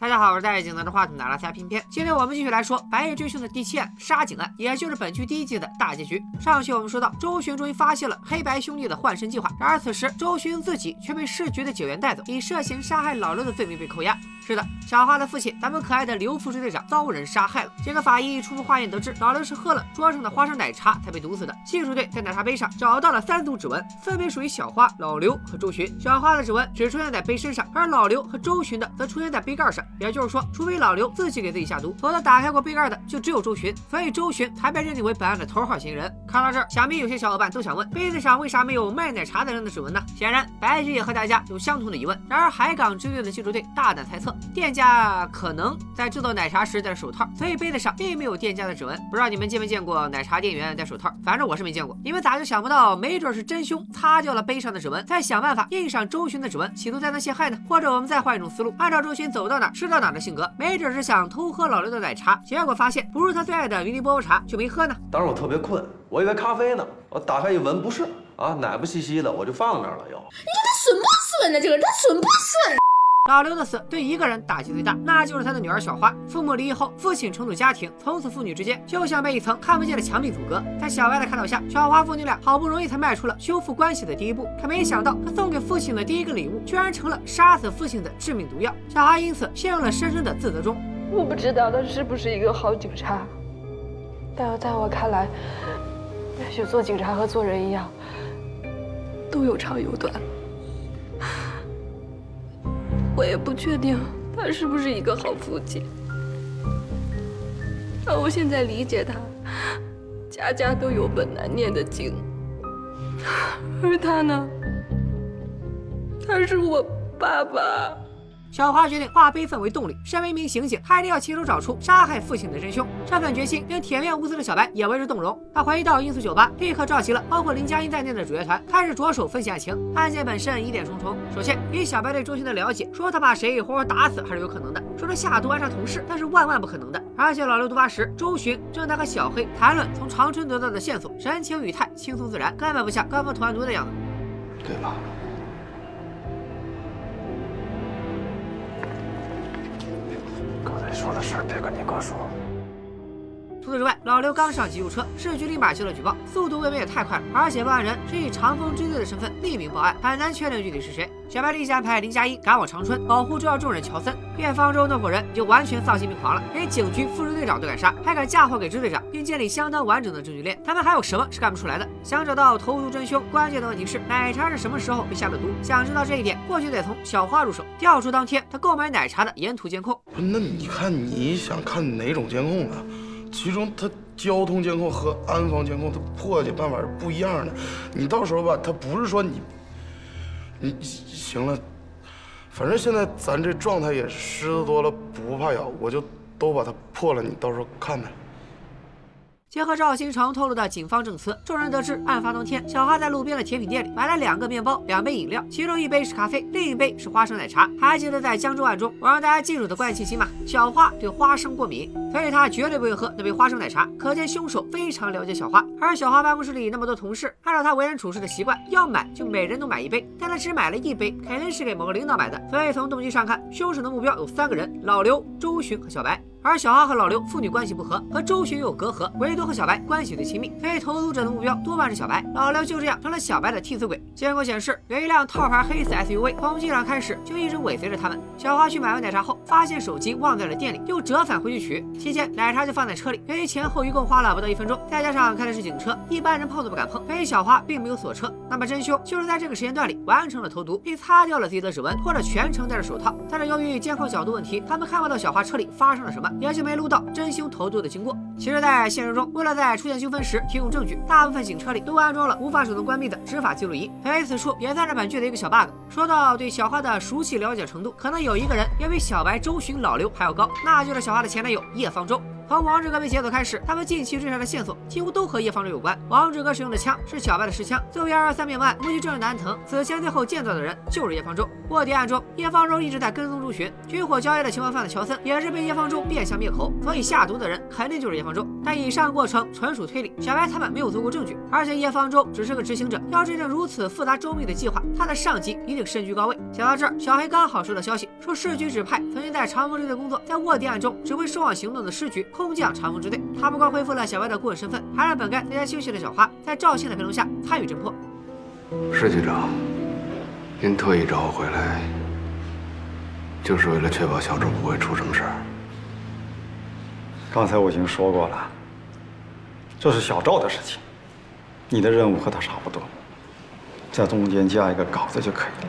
大家好，我是戴着镜拿着话筒的阿拉斯加偏偏。今天我们继续来说白夜追凶的第七案杀警案，也就是本剧第一季的大结局。上期我们说到，周巡终于发现了黑白兄弟的换身计划，然而此时周巡自己却被市局的警员带走，以涉嫌杀害老刘的罪名被扣押。是的，小花的父亲，咱们可爱的刘副支队长遭人杀害了。这个法医初步化验得知，老刘是喝了桌上的花生奶茶才被毒死的。技术队在奶茶杯上找到了三组指纹，分别属于小花、老刘和周巡。小花的指纹只出现在杯身上，而老刘和周巡的则出现在杯盖上。也就是说，除非老刘自己给自己下毒，否则打开过杯盖的就只有周巡，所以周巡才被认定为本案的头号嫌疑人。看到这儿，想必有些小伙伴都想问：杯子上为啥没有卖奶茶的人的指纹呢？显然，白局也和大家有相同的疑问。然而，海港支队的技术队大胆猜测，店家可能在制作奶茶时戴着手套，所以杯子上并没有店家的指纹。不知道你们见没见过奶茶店员戴手套？反正我是没见过。你们咋就想不到，没准是真凶擦掉了杯上的指纹，再想办法印上周巡的指纹，企图在那陷害呢？或者我们再换一种思路，按照周巡走到哪吃到哪的性格，没准是想偷喝老刘的奶茶，结果发现不是他最爱的云尼波波茶，就没喝呢。当时我特别困，我以为咖啡呢，我打开一闻，不是啊，奶不兮兮的，我就放那儿了又。你看他损不损呢？这个人他损不损？老刘的死对一个人打击最大，那就是他的女儿小花。父母离异后，父亲重组家庭，从此父女之间就像被一层看不见的墙壁阻隔。在小白的看到下，小花父女俩好不容易才迈出了修复关系的第一步。可没想到，他送给父亲的第一个礼物，居然成了杀死父亲的致命毒药。小花因此陷入了深深的自责中。我不知道他是不是一个好警察，但在我看来，也许做警察和做人一样，都有长有短。我也不确定他是不是一个好父亲，但我现在理解他，家家都有本难念的经，而他呢，他是我爸爸。小花决定化悲愤为动力。身为一名刑警，她一定要亲手找出杀害父亲的真凶。这份决心令铁面无私的小白也为之动容。他回到音速酒吧，立刻召集了包括林佳音在内的主角团，开始着手分析案情。案件本身疑点重重。首先，以小白对周迅的了解，说他把谁活活打死还是有可能的；说他下毒暗杀同事，那是万万不可能的。而且老刘毒发时，周迅正在和小黑谈论从长春得到的线索，神情语态轻松自然，根本不像刚刚吐完毒的样子。对吧？你说的事儿别跟你哥说。除此之外，老刘刚上急救车，市局立马接了举报，速度未免也太快了。而且报案人是以长风支队的身份匿名报案，很难确定具体是谁。小白立即安排林佳音赶往长春，保护重要证人乔森。院方舟那伙人就完全丧心病狂了，连警局副支队长都敢杀，还敢嫁祸给支队长，并建立相当完整的证据链。他们还有什么是干不出来的？想找到投毒真凶，关键的问题是奶茶是什么时候被下的毒？想知道这一点，或许得从小花入手，调出当天他购买奶茶的沿途监控。那你看你想看哪种监控啊？其中它交通监控和安防监控，它破解办法是不一样的。你到时候吧，它不是说你，你行了，反正现在咱这状态也狮子多了不怕咬，我就都把它破了，你到时候看呗。结合赵新成透露的警方证词，众人得知，案发当天，小花在路边的甜品店里买了两个面包、两杯饮料，其中一杯是咖啡，另一杯是花生奶茶。还记得在江州案中，我让大家记住的关键信息吗？小花对花生过敏，所以她绝对不会喝那杯花生奶茶。可见凶手非常了解小花。而小花办公室里那么多同事，按照她为人处事的习惯，要买就每人都买一杯，但她只买了一杯，肯定是给某个领导买的。所以从动机上看，凶手的目标有三个人：老刘、周巡和小白。而小花和老刘父女关系不和，和周巡有隔阂，唯独和小白关系最亲密，所以投毒者的目标多半是小白。老刘就这样成了小白的替死鬼。监控显示，有一辆套牌黑色 SUV 从机场开始就一直尾随着他们。小花去买完奶茶后，发现手机忘在了店里，又折返回去取，期间奶茶就放在车里。由于前后一共花了不到一分钟，再加上开的是警车，一般人碰都不敢碰，所以小花并没有锁车。那么真凶就是在这个时间段里完成了投毒，并擦掉了自己的指纹，或者全程戴着手套。但是由于监控角度问题，他们看不到小花车里发生了什么，也就没录到。真凶投毒的经过，其实，在现实中，为了在出现纠纷时提供证据，大部分警车里都安装了无法手动关闭的执法记录仪。所以此处也算是本剧的一个小 bug。说到对小花的熟悉了解程度，可能有一个人要比小白、周巡、老刘还要高，那就是小花的前男友叶方舟。从王志哥被劫走开始，他们近期追查的线索几乎都和叶方舟有关。王志哥使用的枪是小白的实枪，作为二幺三命案目击证人的安藤，此前最后见到的人就是叶方舟。卧底案中，叶方舟一直在跟踪朱寻，军火交易的情报犯的乔森也是被叶方舟变相灭口，所以下毒的人肯定就是叶方舟。但以上过程纯属推理，小白他们没有足够证据，而且叶方舟只是个执行者，要制定如此复杂周密的计划，他的上级一定身居高位。想到这儿，小黑刚好收到消息，说市局指派曾经在长风支队工作，在卧底案中指挥收网行动的市局空降长风支队。他不光恢复了小白的顾问身份，还让本该在家休息的小花在赵信的陪同下参与侦破。是局长，您特意找我回来，就是为了确保小周不会出什么事儿。刚才我已经说过了，这是小赵的事情，你的任务和他差不多，在中间加一个稿子就可以了。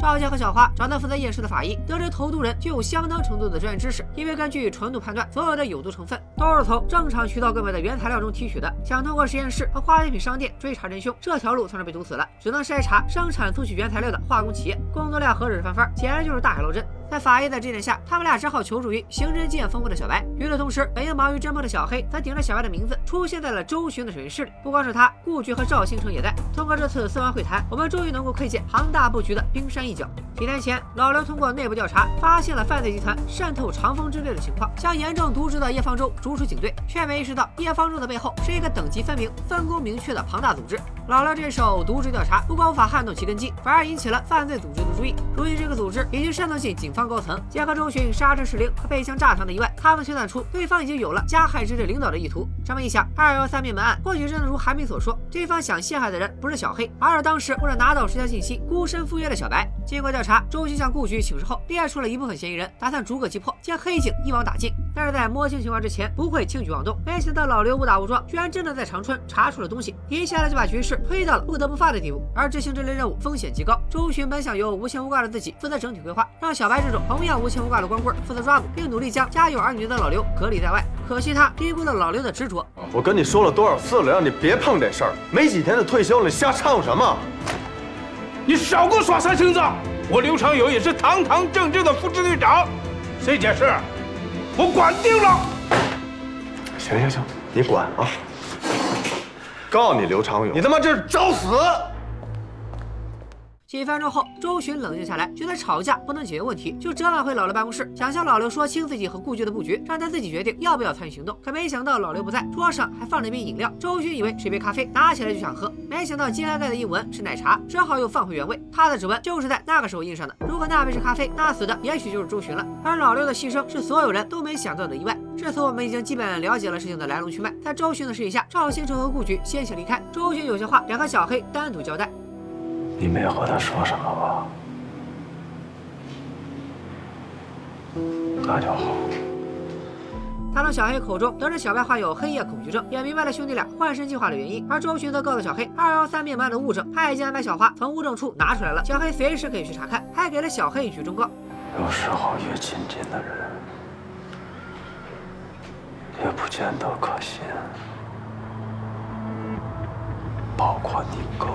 赵家和小花找到负责验尸的法医，得知投毒人具有相当程度的专业知识，因为根据纯度判断，所有的有毒成分都是从正常渠道购买的原材料中提取的。想通过实验室和化学品商店追查真凶，这条路算是被堵死了，只能筛查生产萃取原材料的化工企业，工作量何止是翻番，简直就是大海捞针。在法医的指点下，他们俩只好求助于刑侦经验丰富的小白。与此同时，本应忙于侦破的小黑，则顶着小白的名字出现在了周巡的审讯室里。不光是他，顾局和赵星成也在。通过这次四方会谈，我们终于能够窥见庞大布局的冰山一角。几天前，老刘通过内部调查，发现了犯罪集团渗透长风支队的情况，将严重渎职的叶方舟逐出警队，却没意识到叶方舟的背后是一个等级分明、分工明确的庞大组织。老刘这手渎职调查，不光无法撼动其根基，反而引起了犯罪组织的注意。如今，这个组织已经渗透进警方高层，结合周巡杀陈士兵和被枪炸伤的意外，他们推断出对方已经有了加害支队领导的意图。这么一想，二幺三灭门案或许真的如韩冰所说，对方想陷害的人不是小黑，而是当时为了拿到实条信息孤身赴约的小白。经过调查，周巡向顾局请示后，列出了一部分嫌疑人，打算逐个击破，将黑警一网打尽。但是在摸清情况之前，不会轻举妄动。没想到老刘误打误撞，居然真的在长春查出了东西，一下子就把局势推到了不得不发的地步。而执行这类任务风险极高，周巡本想由无牵无挂的自己负责整体规划，让小白这种同样无牵无挂的光棍负责抓捕，并努力将家有儿女的老刘隔离在外。可惜他低估了老刘的执着。我跟你说了多少次了，让你别碰这事儿。没几天就退休了，你瞎掺和什么？你少给我耍三星子！我刘长友也是堂堂正正的副支队长，这件事我管定了。行行行，你管啊！告诉你刘长勇，你他妈这是找死！几分钟后，周巡冷静下来，觉得吵架不能解决问题，就折返回老刘办公室，想向老刘说清自己和顾局的布局，让他自己决定要不要参与行动。可没想到老刘不在，桌上还放着一瓶饮料。周巡以为是一杯咖啡，拿起来就想喝，没想到揭开盖的印文是奶茶，只好又放回原位。他的指纹就是在那个时候印上的。如果那杯是咖啡，那死的也许就是周巡了。而老刘的牺牲是所有人都没想到的意外。至此，我们已经基本了解了事情的来龙去脉。在周巡的示意下，赵星辰和顾局先行离开。周巡有些话想和小黑单独交代。你没和他说什么吧？那就好。他从小黑口中得知小白患有黑夜恐惧症，也明白了兄弟俩换身计划的原因。而周巡则告诉小黑，二幺三灭门案的物证，他已经安排小花从物证处拿出来了，小黑随时可以去查看，还给了小黑一句忠告：有时候越亲近的人，也不见得可信，包括你哥。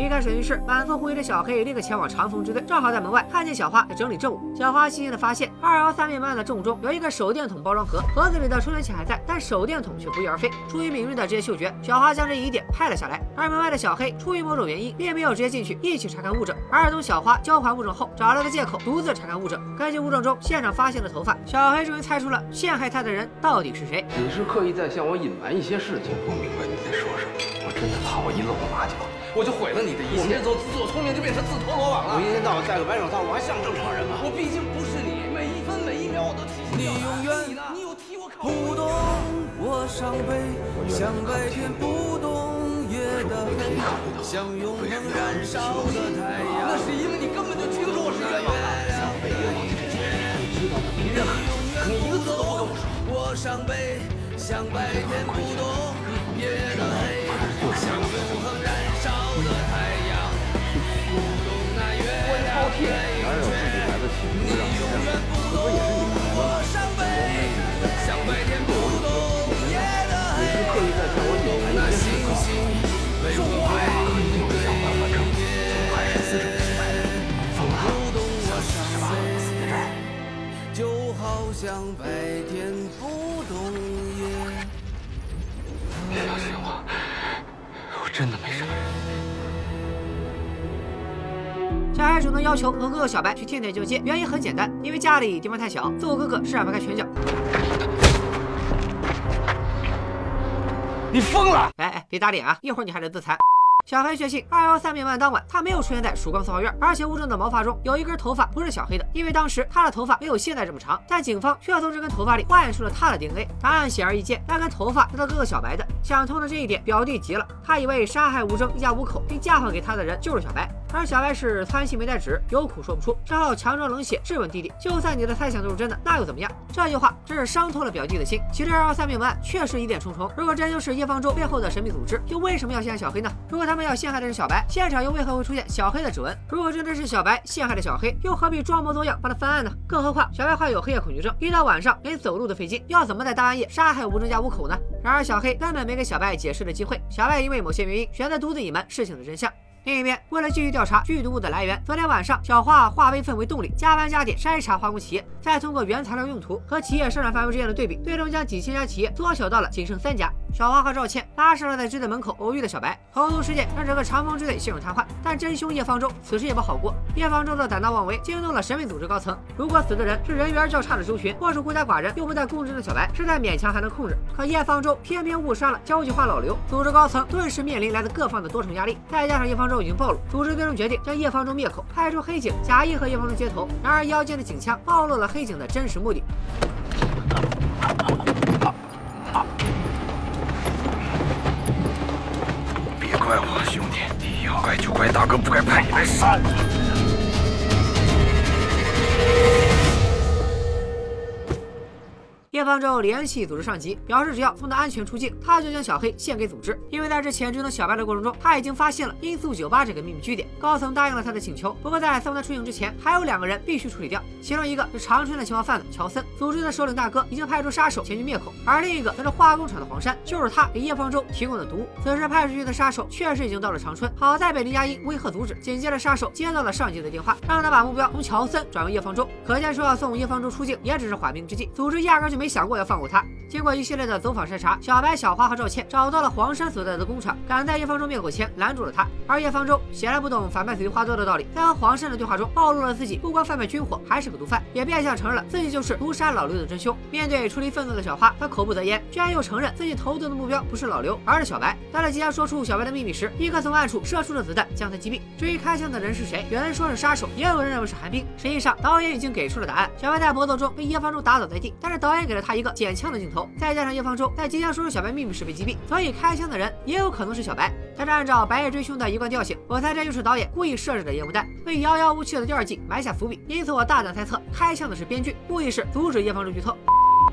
离开审讯室，满腹狐疑的小黑立刻前往长风支队，正好在门外看见小花在整理证物。小花细心的发现，二幺三灭门案的证物中有一个手电筒包装盒，盒子里的充电器还在，但手电筒却不翼而飞。出于敏锐的职业嗅觉，小花将这疑点拍了下来。而门外的小黑出于某种原因，并没有直接进去一起查看物证，而是等小花交还物证后，找了个借口独自查看物证。根据物证中现场发现的头发，小黑终于猜出了陷害他的人到底是谁。你是刻意在向我隐瞒一些事情。不明白你在说什么，我真的怕我一露了马脚。我就毁了你的一切。我们这走自作聪明就变成自投罗网了。我一天到晚戴个白手套，我还像正常人吗？我毕竟不是你，每一分每一秒我都提心吊胆。你永远你有替我考虑不懂我伤悲，像白天不懂夜的黑，像永恒燃烧的太阳。那是因为你根本就清楚我是冤枉的。像被冤枉的这些人，你知道的比任何人，可你一个字都不跟我说。我伤悲，像白天不懂夜的黑，像好好像白天不懂夜。相信我，我真的没事。小黑主动要求和哥哥小白去天台救街，原因很简单，因为家里地方太小，揍哥哥施展不开拳脚。你疯了！哎哎，别打脸啊！一会儿你还得自残。小黑确信，二幺三命案当晚，他没有出现在曙光四号院，而且吴征的毛发中有一根头发不是小黑的，因为当时他的头发没有现在这么长。但警方却从这根头发里化验出了他的 DNA，答案显而易见，那根头发是他哥哥小白的。想通了这一点，表弟急了，他以为杀害吴征一家五口并嫁祸给他的人就是小白，而小白是窜心没带纸，有苦说不出，只好强装冷血质问弟弟：“就算你的猜想都是真的，那又怎么样？”这句话真是伤透了表弟的心。其实二三命案确实疑点重重，如果真就是叶方舟背后的神秘组织，又为什么要陷害小黑呢？如果他们要陷害的是小白，现场又为何会出现小黑的指纹？如果真的是小白陷害了小黑，又何必装模作样帮他翻案呢？更何况小白患有黑夜恐惧症，一到晚上连走路都费劲，要怎么在大半夜杀害吴正家五口呢？然而小黑根本没给小白解释的机会，小白因为某些原因选择独自隐瞒事情的真相。另一边，为了继续调查剧毒物的来源，昨天晚上，小花化悲愤为动力，加班加点筛查化工企业，再通过原材料用途和企业生产范围之间的对比，最终将几千家企业缩小到了仅剩三家。小花和赵倩拉上了在支队门口偶遇的小白，投毒事件让整个长风支队陷入瘫痪。但真凶叶方舟此时也不好过，叶方舟的胆大妄为惊动了神秘组织高层。如果死的人是人缘较差的周群，或是孤家寡人又不在公职的小白，实在勉强还能控制。可叶方舟偏偏误伤了交际花老刘，组织高层顿时面临来自各方的多重压力。再加上叶方舟已经暴露，组织最终决定将叶方舟灭口，派出黑警假意和叶方舟接头。然而腰间的警枪暴露了黑警的真实目的。别怪我，兄弟，你要怪就怪大哥不该派你来杀我。叶方舟联系组织上级，表示只要送他安全出境，他就将小黑献给组织。因为在之前追踪小白的过程中，他已经发现了音速酒吧这个秘密据点。高层答应了他的请求，不过在送他出境之前，还有两个人必须处理掉。其中一个是长春的情报贩子乔森，组织的首领大哥已经派出杀手前去灭口；而另一个则是化工厂的黄山，就是他给叶方舟提供的毒物。此时派出去的杀手确实已经到了长春，好在被林佳音威吓阻止。紧接着，杀手接到了上级的电话，让他把目标从乔森转为叶方舟。可见说要送叶方舟出境，也只是缓兵之计。组织压根就没想过要放过他。经过一系列的走访筛查，小白、小花和赵倩找到了黄山所在的工厂，赶在叶方舟灭口前拦住了他。而叶方舟显然不懂反派死于花多的道理，在和黄山的对话中暴露了自己不光贩卖军火，还是个毒贩，也变相承认了自己就是毒杀老刘的真凶。面对出离愤怒的小花，他口不择言，居然又承认自己投毒的目标不是老刘，而是小白。当他即将说出小白的秘密时，一颗从暗处射出的子弹将他击毙。至于开枪的人是谁，有人说是杀手，也有人认为是寒冰。实际上，导演已经给出了答案：小白在搏斗中被叶方舟打倒在地，但是导演给了他一个捡枪的镜头。再加上叶方舟在即将说出小白秘密时被击毙，所以开枪的人也有可能是小白。但是按照《白夜追凶》的一贯调性，我猜这就是导演故意设置的烟雾弹，为《遥遥无期》的第二季埋下伏笔。因此，我大胆猜测，开枪的是编剧，故意是阻止叶方舟剧透。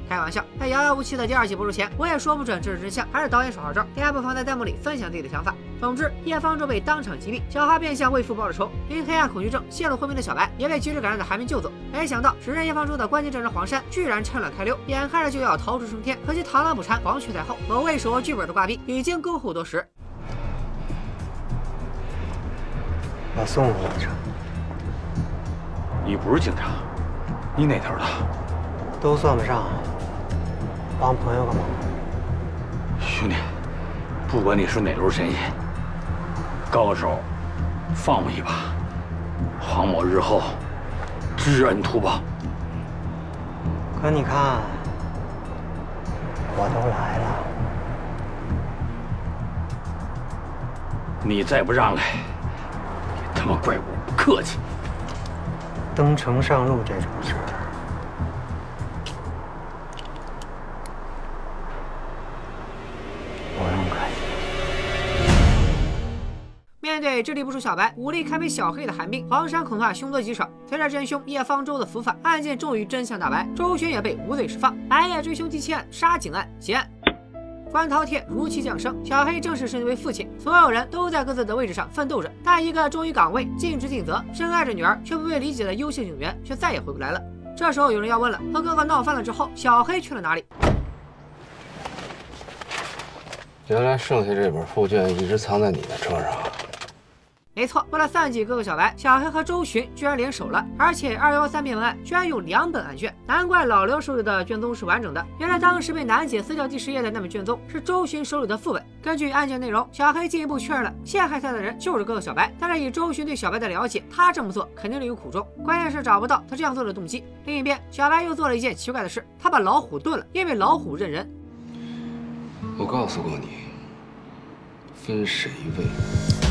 开玩笑，在《遥遥无期》的第二季播出前，我也说不准这是真相还是导演耍花招。大家不妨在弹幕里分享自己的想法。总之，叶方舟被当场击毙，小花便向为父报了仇。因黑暗恐惧症陷入昏迷的小白，也被及时赶来的韩冰救走。没想到，指认叶方舟的关键证人黄山，居然趁乱开溜，眼看着就要逃出升天。可惜螳螂捕蝉，黄雀在后。某位手握剧本的挂逼已经恭候多时。把送回去。你不是警察，你哪头的？都算不上，帮朋友个忙。兄弟，不管你是哪路神仙，高手，放我一把，黄某日后知恩图报。可你看，我都来了，你再不让来，他妈怪我不客气。登城上路这种事智力不输小白、武力堪比小黑的韩冰，黄山恐怕凶多吉少。随着真凶叶方舟的伏法，案件终于真相大白，周旋也被无罪释放。白夜追凶第七案杀警案结案。关饕餮如期降生，小黑正式升为父亲，所有人都在各自的位置上奋斗着。但一个忠于岗位、尽职尽责、深爱着女儿却不被理解的优秀警员，却再也回不来了。这时候有人要问了：和哥哥闹翻了之后，小黑去了哪里？原来剩下这本复卷一直藏在你的车上。没错，为了算计哥哥小白，小黑和周巡居然联手了，而且二幺三灭门案居然有两本案卷，难怪老刘手里的卷宗是完整的。原来当时被楠姐撕掉第十页的那本卷宗是周巡手里的副本。根据案件内容，小黑进一步确认了陷害他的人就是哥哥小白。但是以周巡对小白的了解，他这么做肯定另有苦衷，关键是找不到他这样做的动机。另一边，小白又做了一件奇怪的事，他把老虎炖了，因为老虎认人。我告诉过你，分谁喂。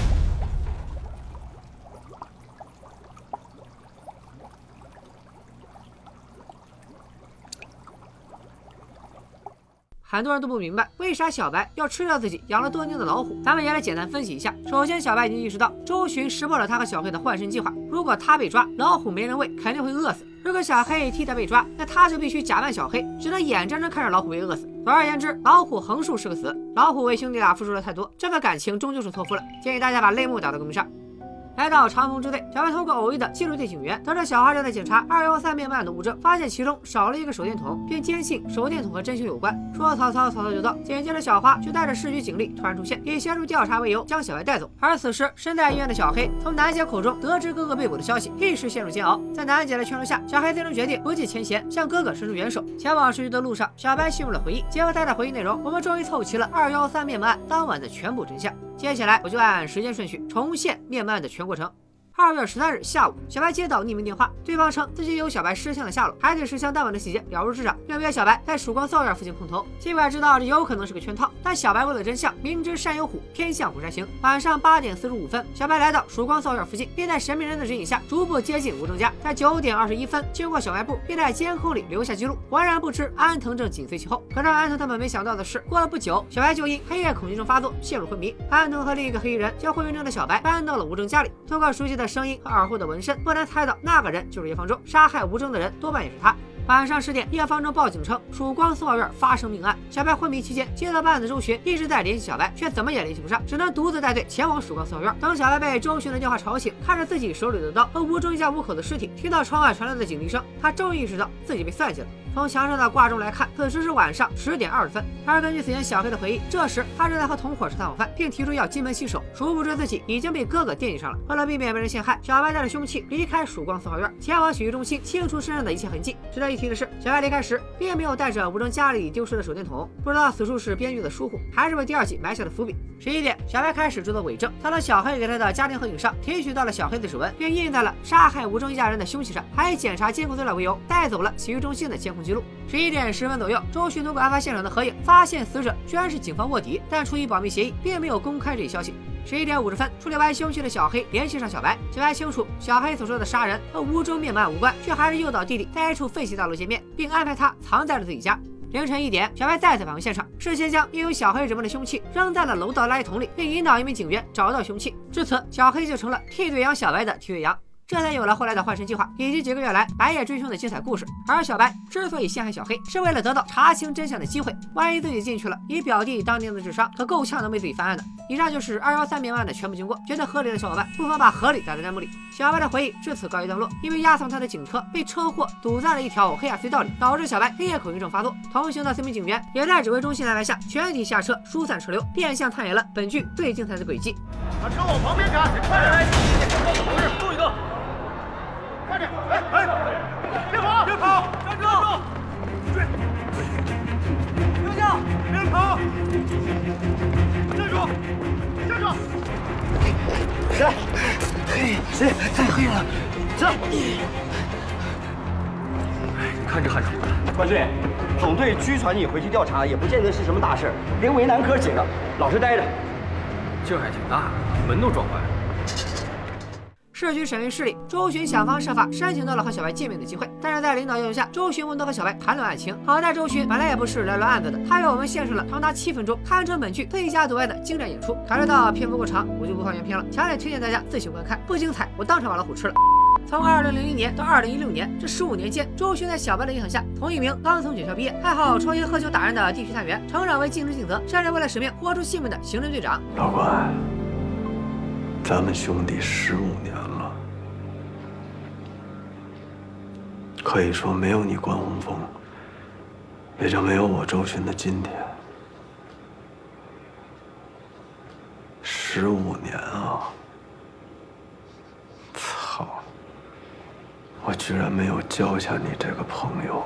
很多人都不明白，为啥小白要吃掉自己养了多年的老虎？咱们也来简单分析一下。首先，小白已经意识到周巡识破了他和小黑的换身计划。如果他被抓，老虎没人喂，肯定会饿死。如果小黑替他被抓，那他就必须假扮小黑，只能眼睁睁看着老虎被饿死。总而言之，老虎横竖是个死。老虎为兄弟俩付出了太多，这份感情终究是错付了。建议大家把泪目打到公屏上。来到长风支队，小白通过偶遇的记录队警员，得知小花正在检查二幺三灭门案的物证，发现其中少了一个手电筒，并坚信手电筒和真凶有关。说曹操，曹操就到。紧接着，小花就带着市局警力突然出现，以协助调查为由将小白带走。而此时，身在医院的小黑从楠姐口中得知哥哥被捕的消息，一时陷入煎熬。在楠姐的劝说下，小黑最终决定不计前嫌，向哥哥伸出援手。前往市局的路上，小白陷入了回忆。结合他的回忆内容，我们终于凑齐了二幺三灭门案当晚的全部真相。接下来，我就按时间顺序重现灭门案的全过程。二月十三日下午，小白接到匿名电话，对方称自己有小白失枪的下落，还对失枪当晚的细节了如指掌，并约小白在曙光寺院附近碰头。尽管知道这有可能是个圈套，但小白为了真相，明知山有虎，偏向虎山行。晚上八点四十五分，小白来到曙光寺院附近，并在神秘人的指引下逐步接近吴正家。在九点二十一分，经过小卖部，并在监控里留下记录。浑然不知安藤正紧随其后。可让安藤他们没想到的是，过了不久，小白就因黑夜恐惧症发作陷入昏迷。安藤和另一个黑衣人将昏迷中的小白搬到了吴正家里，通过熟悉的。声音和耳后的纹身，不难猜到那个人就是叶方舟。杀害吴征的人多半也是他。晚上十点，叶方舟报警称曙光四号院发生命案。小白昏迷期间，接到办案的周巡一直在联系小白，却怎么也联系不上，只能独自带队前往曙光四号院。等小白被周巡的电话吵醒，看着自己手里的刀和吴中一家五口的尸体，听到窗外传来的警笛声，他终于意识到自己被算计了。从墙上的挂钟来看，此时是晚上十点二十分。而根据此前小黑的回忆，这时他正在和同伙吃晚饭，并提出要金盆洗手。殊不知自己已经被哥哥惦记上了。为了避免被人陷害，小白带着凶器离开曙光四号院，前往洗浴中心清除身上的一切痕迹。值得一提的是，小白离开时并没有带着吴征家里丢失的手电筒，不知道此处是编剧的疏忽，还是为第二季埋下的伏笔。十一点，小白开始制作伪证，他从小黑给他的家庭合影上提取到了小黑的指纹，并印在了杀害吴征一家人的凶器上，还以检查监控资料为由带走了洗浴中心的监控记录。十一点十分左右，周迅通过案发现场的合影，发现死者居然是警方卧底，但出于保密协议，并没有公开这一消息。十一点五十分，处理完凶器的小黑联系上小白，小白清楚小黑所说的杀人和吴州灭门案无关，却还是诱导弟弟在一处废弃大楼见面，并安排他藏在了自己家。凌晨一点，小白再次返回现场，事先将印有小黑指纹的凶器扔在了楼道垃圾桶里，并引导一名警员找到凶器。至此，小黑就成了替罪羊小白的替罪羊。这才有了后来的换身计划，以及几个月来白夜追凶的精彩故事。而小白之所以陷害小黑，是为了得到查清真相的机会。万一自己进去了，以表弟当年的智商，可够呛能被自己翻案的。以上就是二幺三命案的全部经过，觉得合理的小伙伴不妨把合理打在弹幕里。小白的回忆至此告一段落，因为押送他的警车被车祸堵在了一条黑暗隧道里，导致小白黑夜恐惧症发作。同行的四名警员也在指挥中心安排下全体下车疏散车流，变相参演了本剧最精彩的轨迹。把车往旁边开，快点快点！哎哎，别跑！别跑！站住！追！留下！别跑！站住！站住！谁？黑？谁？太黑了！走！看这汗出的。万岁，总队拘传你回去调查，也不见得是什么大事，别为难哥几个，老实待着。劲还挺大，门都撞坏了。市局审讯室里，周巡想方设法申请到了和小白见面的机会，但是在领导要求下，周巡不能和小白谈论案情。好在周巡本来也不是来论案子的，他为我们献上了长达七分钟、堪称本剧最佳独爱的精湛演出。考虑到篇幅过长，我就不放原片了，强烈推荐大家自行观看。不精彩，我当场把老虎吃了。从二零零一年到二零一六年这十五年间，周巡在小白的影响下，从一名刚从警校毕业、爱好抽烟喝酒打人的地区探员，成长为尽职尽责、甚至为了使命豁出性命的刑侦队长。老关，咱们兄弟十五年了，可以说没有你关宏峰，也就没有我周巡的今天。十五年啊！操！我居然没有交下你这个朋友。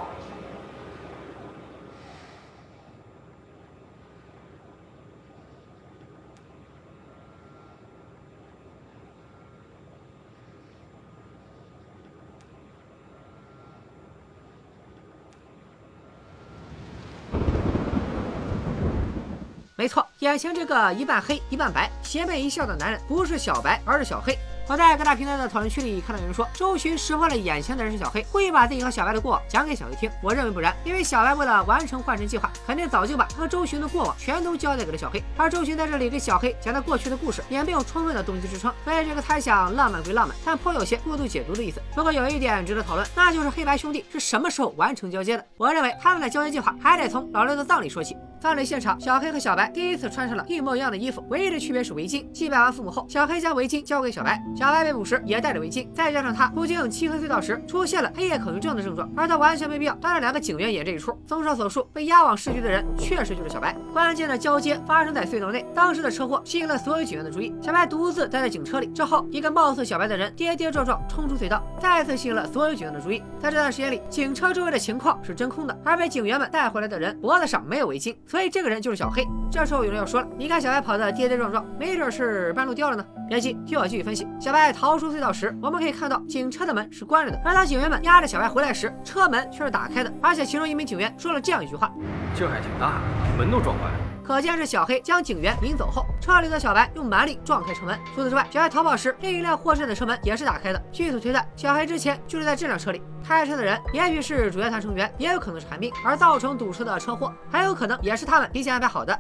没错，眼前这个一半黑一半白、邪魅一笑的男人，不是小白，而是小黑。我在各大平台的讨论区里看到有人说，周巡识破了眼前的人是小黑，故意把自己和小白的过往讲给小黑听。我认为不然，因为小白为了完成换身计划，肯定早就把他和周巡的过往全都交代给了小黑，而周巡在这里给小黑讲他过去的故事，也没有充分的动机支撑，所以这个猜想浪漫归浪漫，但颇有些过度解读的意思。不过有一点值得讨论，那就是黑白兄弟是什么时候完成交接的？我认为他们的交接计划还得从老六的葬礼说起。葬礼现场，小黑和小白第一次穿上了一模一样的衣服，唯一的区别是围巾。祭拜完父母后，小黑将围巾交给小白，小白被捕时也戴着围巾。再加上他途径漆黑隧道时出现了黑夜恐惧症的症状，而他完全没必要当着两个警员演这一出。综上所述，被押往市局的人确实就是小白。关键的交接发生在隧道内，当时的车祸吸引了所有警员的注意。小白独自待在警车里，之后一个貌似小白的人跌跌撞撞冲出隧道，再次吸引了所有警员的注意。在这段时间里，警车周围的情况是真空的，而被警员们带回来的人脖子上没有围巾，所以这个人就是小。黑，这时候有人要说了，你看小白跑的跌跌撞撞，没准是半路掉了呢。别急，听我继续分析。小白逃出隧道时，我们可以看到警车的门是关着的，而当警员们押着小白回来时，车门却是打开的，而且其中一名警员说了这样一句话：劲还挺大，门都撞坏了。可见是小黑将警员引走后，车里的小白用蛮力撞开车门。除此之外，小白逃跑时，另一辆货车的车门也是打开的。据此推断，小黑之前就是在这辆车里。开车的人也许是主乐团成员，也有可能是寒冰，而造成堵车的车祸，很有可能也是他们提前安排好的。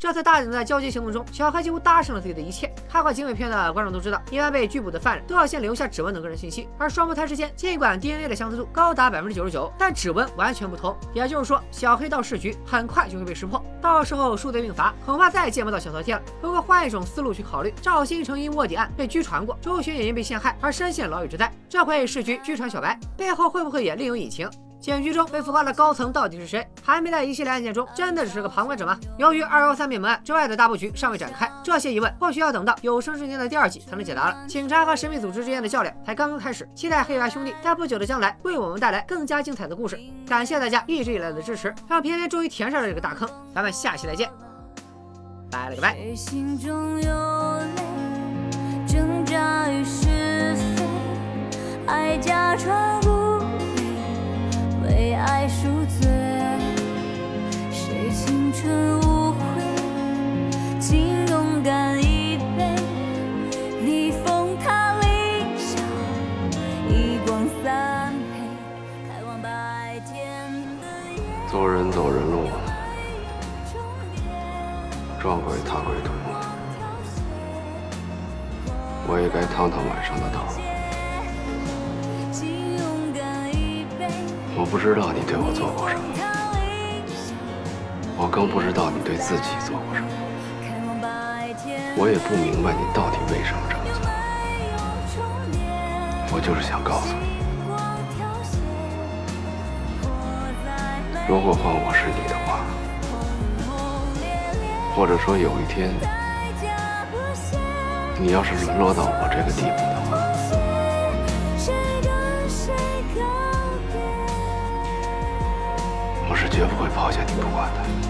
这次大胆的交接行动中，小黑几乎搭上了自己的一切。看过警匪片的观众都知道，一般被拘捕的犯人都要先留下指纹等个人信息。而双胞胎之间，尽管 DNA 的相似度高达百分之九十九，但指纹完全不同。也就是说，小黑到市局很快就会被识破，到时候数罪并罚，恐怕再也见不到小饕餮了。不过换一种思路去考虑，赵新成因卧底案被拘传过，周旋也因被陷害而深陷牢狱之灾。这回市局拘传小白，背后会不会也另有隐情？警局中被腐化的高层到底是谁？还没在一系列案件中真的只是个旁观者吗？由于二幺三灭门案之外的大布局尚未展开，这些疑问或许要等到有生之年的第二季才能解答了。警察和神秘组织之间的较量才刚刚开始，期待黑白兄弟在不久的将来为我们带来更加精彩的故事。感谢大家一直以来的支持，让偏偏终于填上了这个大坑。咱们下期再见，拜了个拜。为爱赎罪，谁青春无悔？请勇敢一杯，一光三配，开往白天的走人走人路，撞鬼踏鬼途，我也该趟趟晚上的道。我不知道你对我做过什么，我更不知道你对自己做过什么，我也不明白你到底为什么这么做。我就是想告诉你，如果换我是你的话，或者说有一天你要是沦落到我这个地步的话。绝不会抛下你不管的。